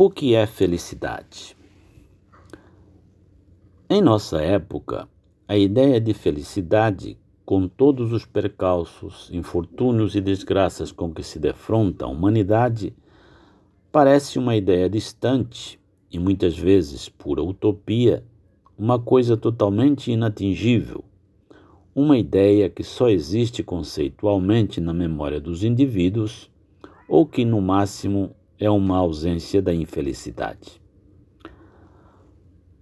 O que é felicidade? Em nossa época, a ideia de felicidade, com todos os percalços, infortúnios e desgraças com que se defronta a humanidade, parece uma ideia distante e muitas vezes pura utopia, uma coisa totalmente inatingível, uma ideia que só existe conceitualmente na memória dos indivíduos ou que, no máximo, é uma ausência da infelicidade.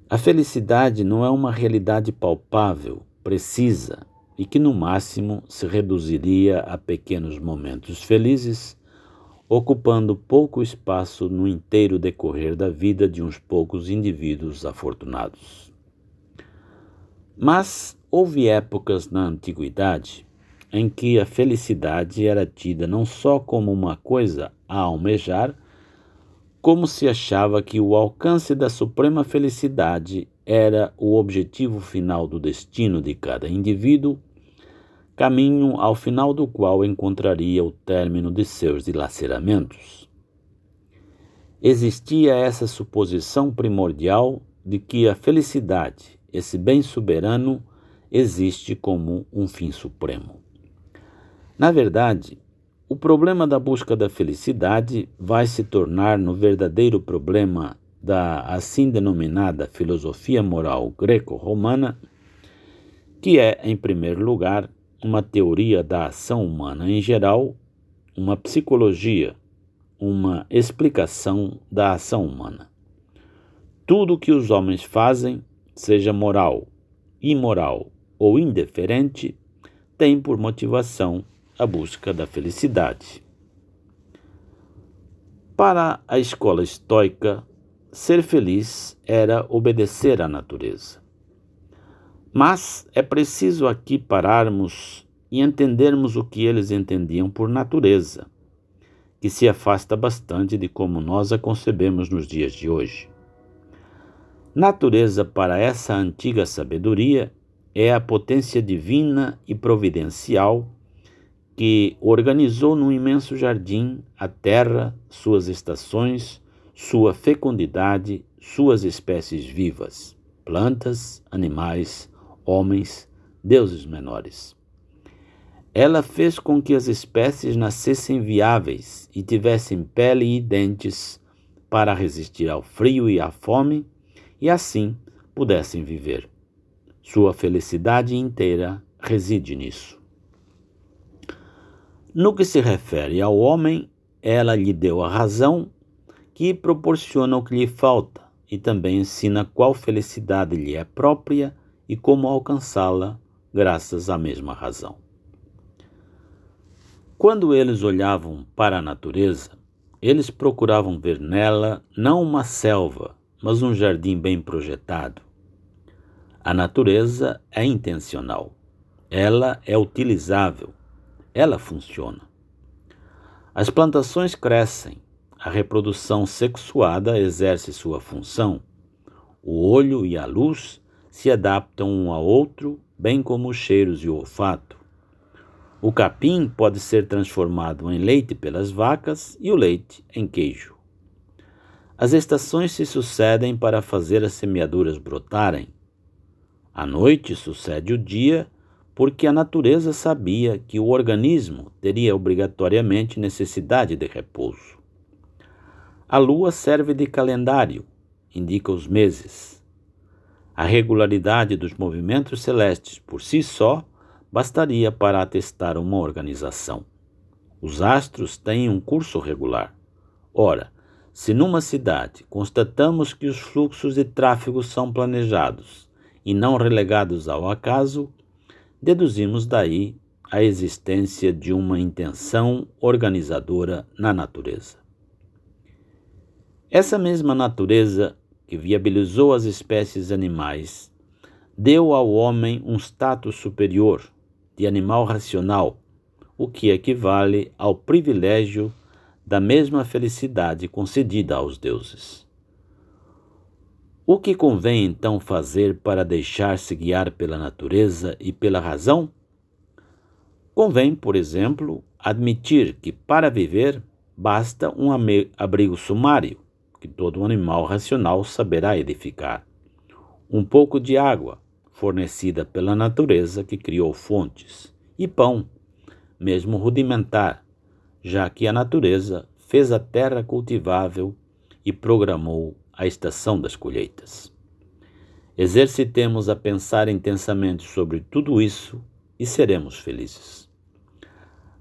A felicidade não é uma realidade palpável, precisa e que no máximo se reduziria a pequenos momentos felizes, ocupando pouco espaço no inteiro decorrer da vida de uns poucos indivíduos afortunados. Mas houve épocas na antiguidade em que a felicidade era tida não só como uma coisa a almejar, como se achava que o alcance da suprema felicidade era o objetivo final do destino de cada indivíduo, caminho ao final do qual encontraria o término de seus dilaceramentos. Existia essa suposição primordial de que a felicidade, esse bem soberano, existe como um fim supremo. Na verdade, o problema da busca da felicidade vai se tornar no verdadeiro problema da assim denominada filosofia moral greco-romana, que é, em primeiro lugar, uma teoria da ação humana em geral, uma psicologia, uma explicação da ação humana. Tudo o que os homens fazem, seja moral, imoral ou indiferente, tem por motivação a busca da felicidade. Para a escola estoica, ser feliz era obedecer à natureza. Mas é preciso aqui pararmos e entendermos o que eles entendiam por natureza, que se afasta bastante de como nós a concebemos nos dias de hoje. Natureza para essa antiga sabedoria é a potência divina e providencial que organizou num imenso jardim a terra, suas estações, sua fecundidade, suas espécies vivas, plantas, animais, homens, deuses menores. Ela fez com que as espécies nascessem viáveis e tivessem pele e dentes para resistir ao frio e à fome e assim pudessem viver. Sua felicidade inteira reside nisso. No que se refere ao homem, ela lhe deu a razão que proporciona o que lhe falta e também ensina qual felicidade lhe é própria e como alcançá-la graças à mesma razão. Quando eles olhavam para a natureza, eles procuravam ver nela não uma selva, mas um jardim bem projetado. A natureza é intencional, ela é utilizável, ela funciona. As plantações crescem, a reprodução sexuada exerce sua função, o olho e a luz se adaptam um ao outro, bem como os cheiros e o olfato. O capim pode ser transformado em leite pelas vacas e o leite em queijo. As estações se sucedem para fazer as semeaduras brotarem. A noite sucede o dia porque a natureza sabia que o organismo teria obrigatoriamente necessidade de repouso. A lua serve de calendário, indica os meses. A regularidade dos movimentos celestes por si só bastaria para atestar uma organização. Os astros têm um curso regular. Ora, se numa cidade constatamos que os fluxos de tráfego são planejados e não relegados ao acaso, deduzimos daí a existência de uma intenção organizadora na natureza. Essa mesma natureza que viabilizou as espécies animais deu ao homem um status superior de animal racional, o que equivale ao privilégio da mesma felicidade concedida aos deuses. O que convém então fazer para deixar-se guiar pela natureza e pela razão? Convém, por exemplo, admitir que para viver basta um abrigo sumário, que todo animal racional saberá edificar. Um pouco de água, fornecida pela natureza que criou fontes, e pão, mesmo rudimentar, já que a natureza fez a terra cultivável e programou a estação das colheitas. Exercitemos a pensar intensamente sobre tudo isso e seremos felizes.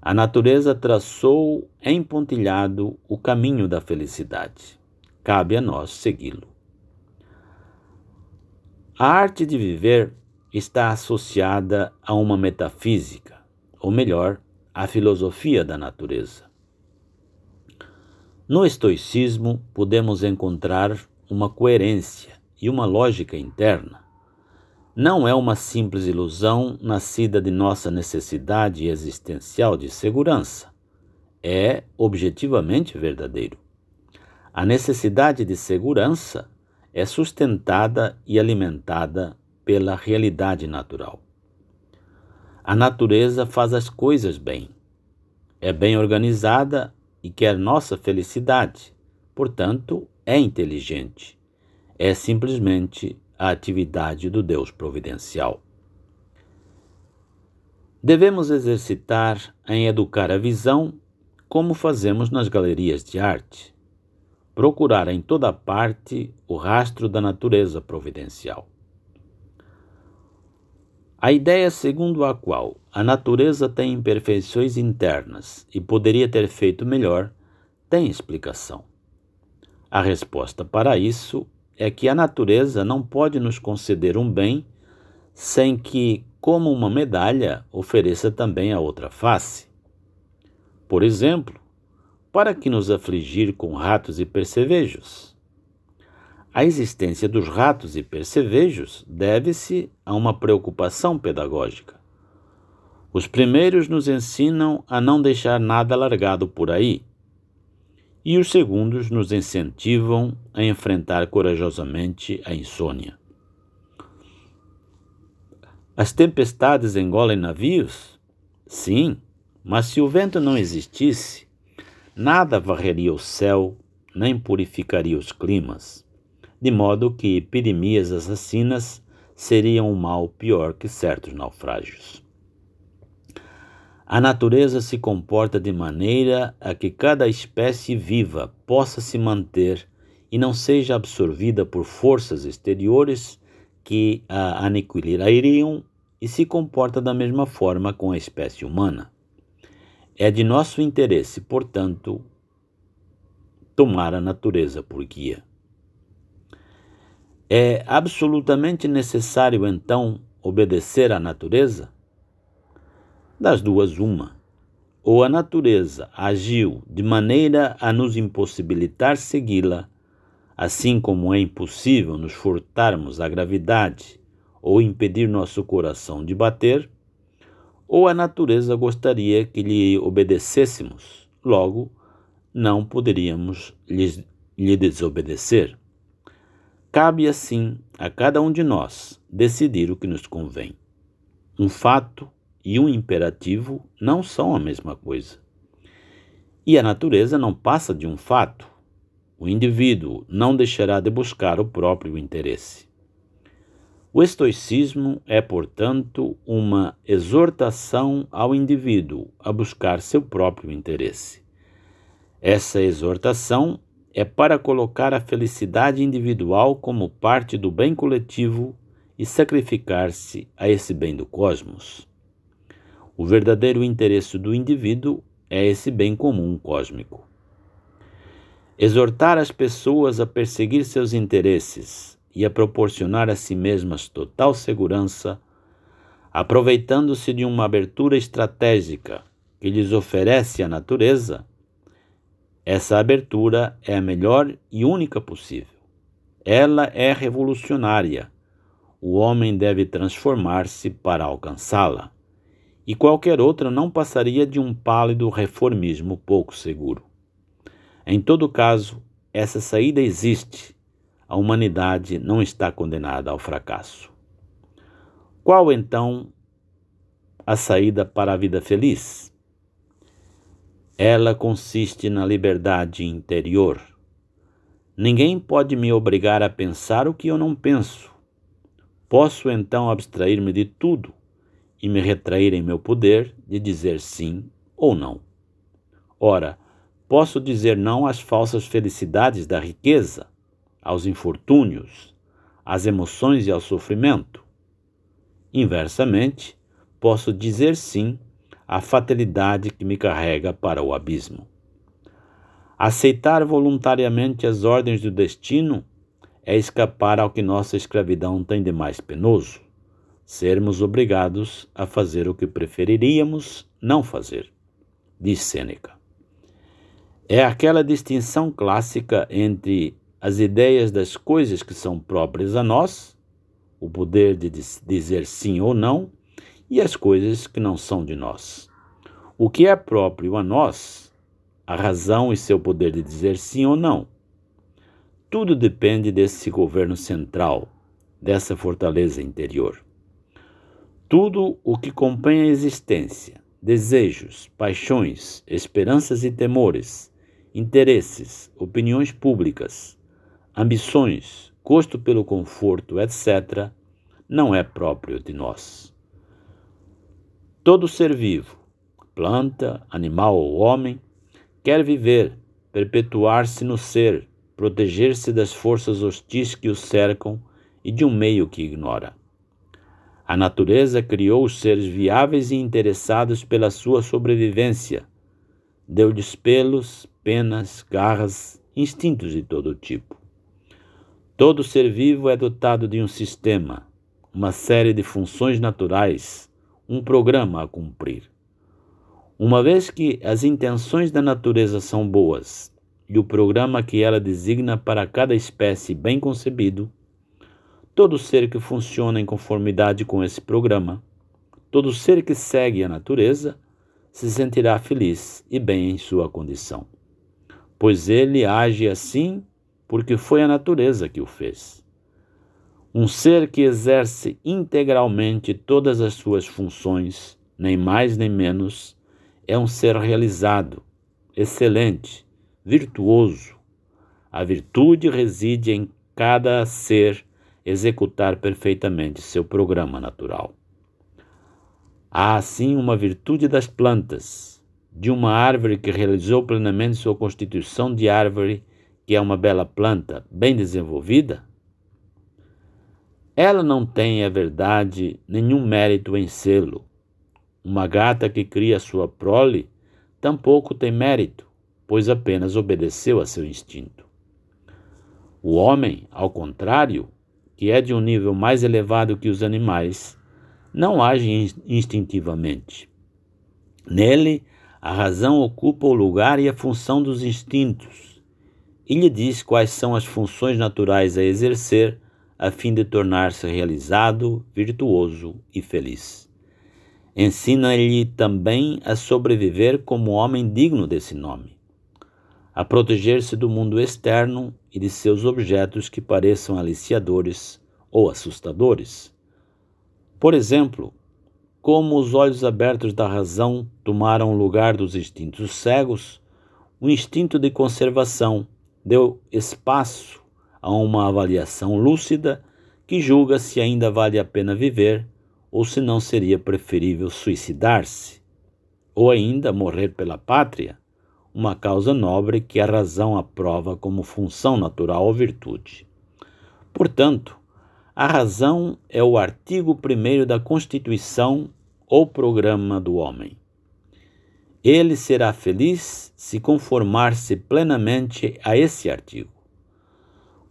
A natureza traçou em pontilhado o caminho da felicidade. Cabe a nós segui-lo. A arte de viver está associada a uma metafísica, ou melhor, à filosofia da natureza. No estoicismo, podemos encontrar uma coerência e uma lógica interna. Não é uma simples ilusão nascida de nossa necessidade existencial de segurança. É objetivamente verdadeiro. A necessidade de segurança é sustentada e alimentada pela realidade natural. A natureza faz as coisas bem. É bem organizada e quer nossa felicidade, portanto, é inteligente. É simplesmente a atividade do Deus providencial. Devemos exercitar em educar a visão como fazemos nas galerias de arte. Procurar em toda parte o rastro da natureza providencial. A ideia segundo a qual a natureza tem imperfeições internas e poderia ter feito melhor tem explicação. A resposta para isso é que a natureza não pode nos conceder um bem sem que, como uma medalha, ofereça também a outra face. Por exemplo, para que nos afligir com ratos e percevejos? A existência dos ratos e percevejos deve-se a uma preocupação pedagógica. Os primeiros nos ensinam a não deixar nada largado por aí, e os segundos nos incentivam a enfrentar corajosamente a insônia. As tempestades engolem navios? Sim, mas se o vento não existisse, nada varreria o céu, nem purificaria os climas, de modo que epidemias assassinas seriam um mal pior que certos naufrágios. A natureza se comporta de maneira a que cada espécie viva possa se manter e não seja absorvida por forças exteriores que a aniquilariam e se comporta da mesma forma com a espécie humana. É de nosso interesse, portanto, tomar a natureza por guia. É absolutamente necessário, então, obedecer à natureza? Das duas, uma. Ou a natureza agiu de maneira a nos impossibilitar segui-la, assim como é impossível nos furtarmos a gravidade ou impedir nosso coração de bater, ou a natureza gostaria que lhe obedecêssemos, logo não poderíamos lhe, lhe desobedecer. Cabe assim a cada um de nós decidir o que nos convém. Um fato e um imperativo não são a mesma coisa. E a natureza não passa de um fato. O indivíduo não deixará de buscar o próprio interesse. O estoicismo é, portanto, uma exortação ao indivíduo a buscar seu próprio interesse. Essa exortação é para colocar a felicidade individual como parte do bem coletivo e sacrificar-se a esse bem do cosmos. O verdadeiro interesse do indivíduo é esse bem comum cósmico. Exortar as pessoas a perseguir seus interesses e a proporcionar a si mesmas total segurança, aproveitando-se de uma abertura estratégica que lhes oferece a natureza, essa abertura é a melhor e única possível. Ela é revolucionária. O homem deve transformar-se para alcançá-la e qualquer outra não passaria de um pálido reformismo pouco seguro. Em todo caso, essa saída existe. A humanidade não está condenada ao fracasso. Qual então a saída para a vida feliz? Ela consiste na liberdade interior. Ninguém pode me obrigar a pensar o que eu não penso. Posso então abstrair-me de tudo e me retrair em meu poder de dizer sim ou não. Ora, posso dizer não às falsas felicidades da riqueza, aos infortúnios, às emoções e ao sofrimento. Inversamente, posso dizer sim à fatalidade que me carrega para o abismo. Aceitar voluntariamente as ordens do destino é escapar ao que nossa escravidão tem de mais penoso, sermos obrigados a fazer o que preferiríamos não fazer, diz Sêneca. É aquela distinção clássica entre as ideias das coisas que são próprias a nós, o poder de dizer sim ou não, e as coisas que não são de nós. O que é próprio a nós, a razão e seu poder de dizer sim ou não. Tudo depende desse governo central, dessa fortaleza interior. Tudo o que compõe a existência, desejos, paixões, esperanças e temores, interesses, opiniões públicas, ambições, gosto pelo conforto, etc., não é próprio de nós. Todo ser vivo, planta, animal ou homem, quer viver, perpetuar-se no ser, proteger-se das forças hostis que o cercam e de um meio que ignora. A natureza criou os seres viáveis e interessados pela sua sobrevivência. Deu-lhes pelos, penas, garras, instintos de todo tipo. Todo ser vivo é dotado de um sistema, uma série de funções naturais, um programa a cumprir. Uma vez que as intenções da natureza são boas e o programa que ela designa para cada espécie bem concebido, todo ser que funciona em conformidade com esse programa, todo ser que segue a natureza, se sentirá feliz e bem em sua condição pois ele age assim porque foi a natureza que o fez. Um ser que exerce integralmente todas as suas funções, nem mais nem menos, é um ser realizado, excelente, virtuoso. A virtude reside em cada ser executar perfeitamente seu programa natural. Há assim uma virtude das plantas, de uma árvore que realizou plenamente sua constituição de árvore, que é uma bela planta, bem desenvolvida? Ela não tem, é verdade, nenhum mérito em sê-lo. Uma gata que cria sua prole tampouco tem mérito, pois apenas obedeceu a seu instinto. O homem, ao contrário, que é de um nível mais elevado que os animais, não age instintivamente. Nele, a razão ocupa o lugar e a função dos instintos e lhe diz quais são as funções naturais a exercer a fim de tornar-se realizado, virtuoso e feliz. Ensina-lhe também a sobreviver como homem digno desse nome, a proteger-se do mundo externo e de seus objetos que pareçam aliciadores ou assustadores. Por exemplo, como os olhos abertos da razão tomaram o lugar dos instintos cegos, o instinto de conservação deu espaço a uma avaliação lúcida que julga se ainda vale a pena viver ou se não seria preferível suicidar-se, ou ainda morrer pela pátria, uma causa nobre que a razão aprova como função natural ou virtude. Portanto, a razão é o artigo primeiro da Constituição ou programa do homem. Ele será feliz se conformar-se plenamente a esse artigo.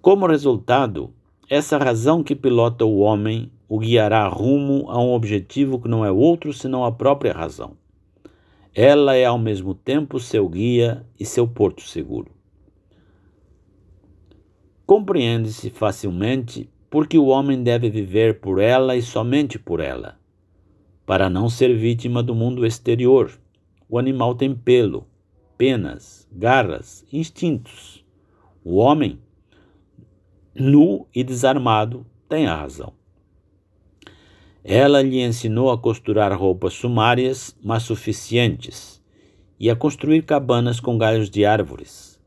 Como resultado, essa razão que pilota o homem o guiará rumo a um objetivo que não é outro senão a própria razão. Ela é ao mesmo tempo seu guia e seu porto seguro. Compreende-se facilmente porque o homem deve viver por ela e somente por ela para não ser vítima do mundo exterior. O animal tem pelo, penas, garras, instintos. O homem, nu e desarmado, tem a razão. Ela lhe ensinou a costurar roupas sumárias, mas suficientes, e a construir cabanas com galhos de árvores.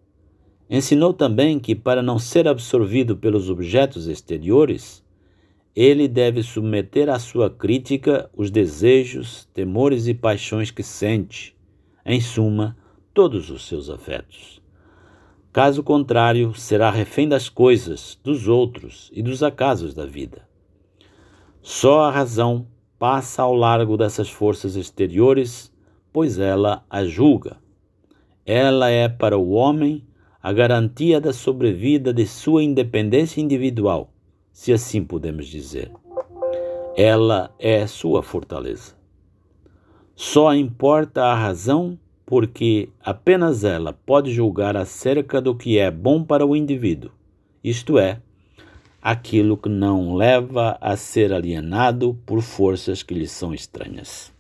Ensinou também que, para não ser absorvido pelos objetos exteriores, ele deve submeter à sua crítica os desejos, temores e paixões que sente, em suma, todos os seus afetos. Caso contrário, será refém das coisas, dos outros e dos acasos da vida. Só a razão passa ao largo dessas forças exteriores, pois ela a julga. Ela é para o homem a garantia da sobrevida de sua independência individual, se assim podemos dizer. Ela é sua fortaleza. Só importa a razão porque apenas ela pode julgar acerca do que é bom para o indivíduo, isto é, aquilo que não leva a ser alienado por forças que lhe são estranhas.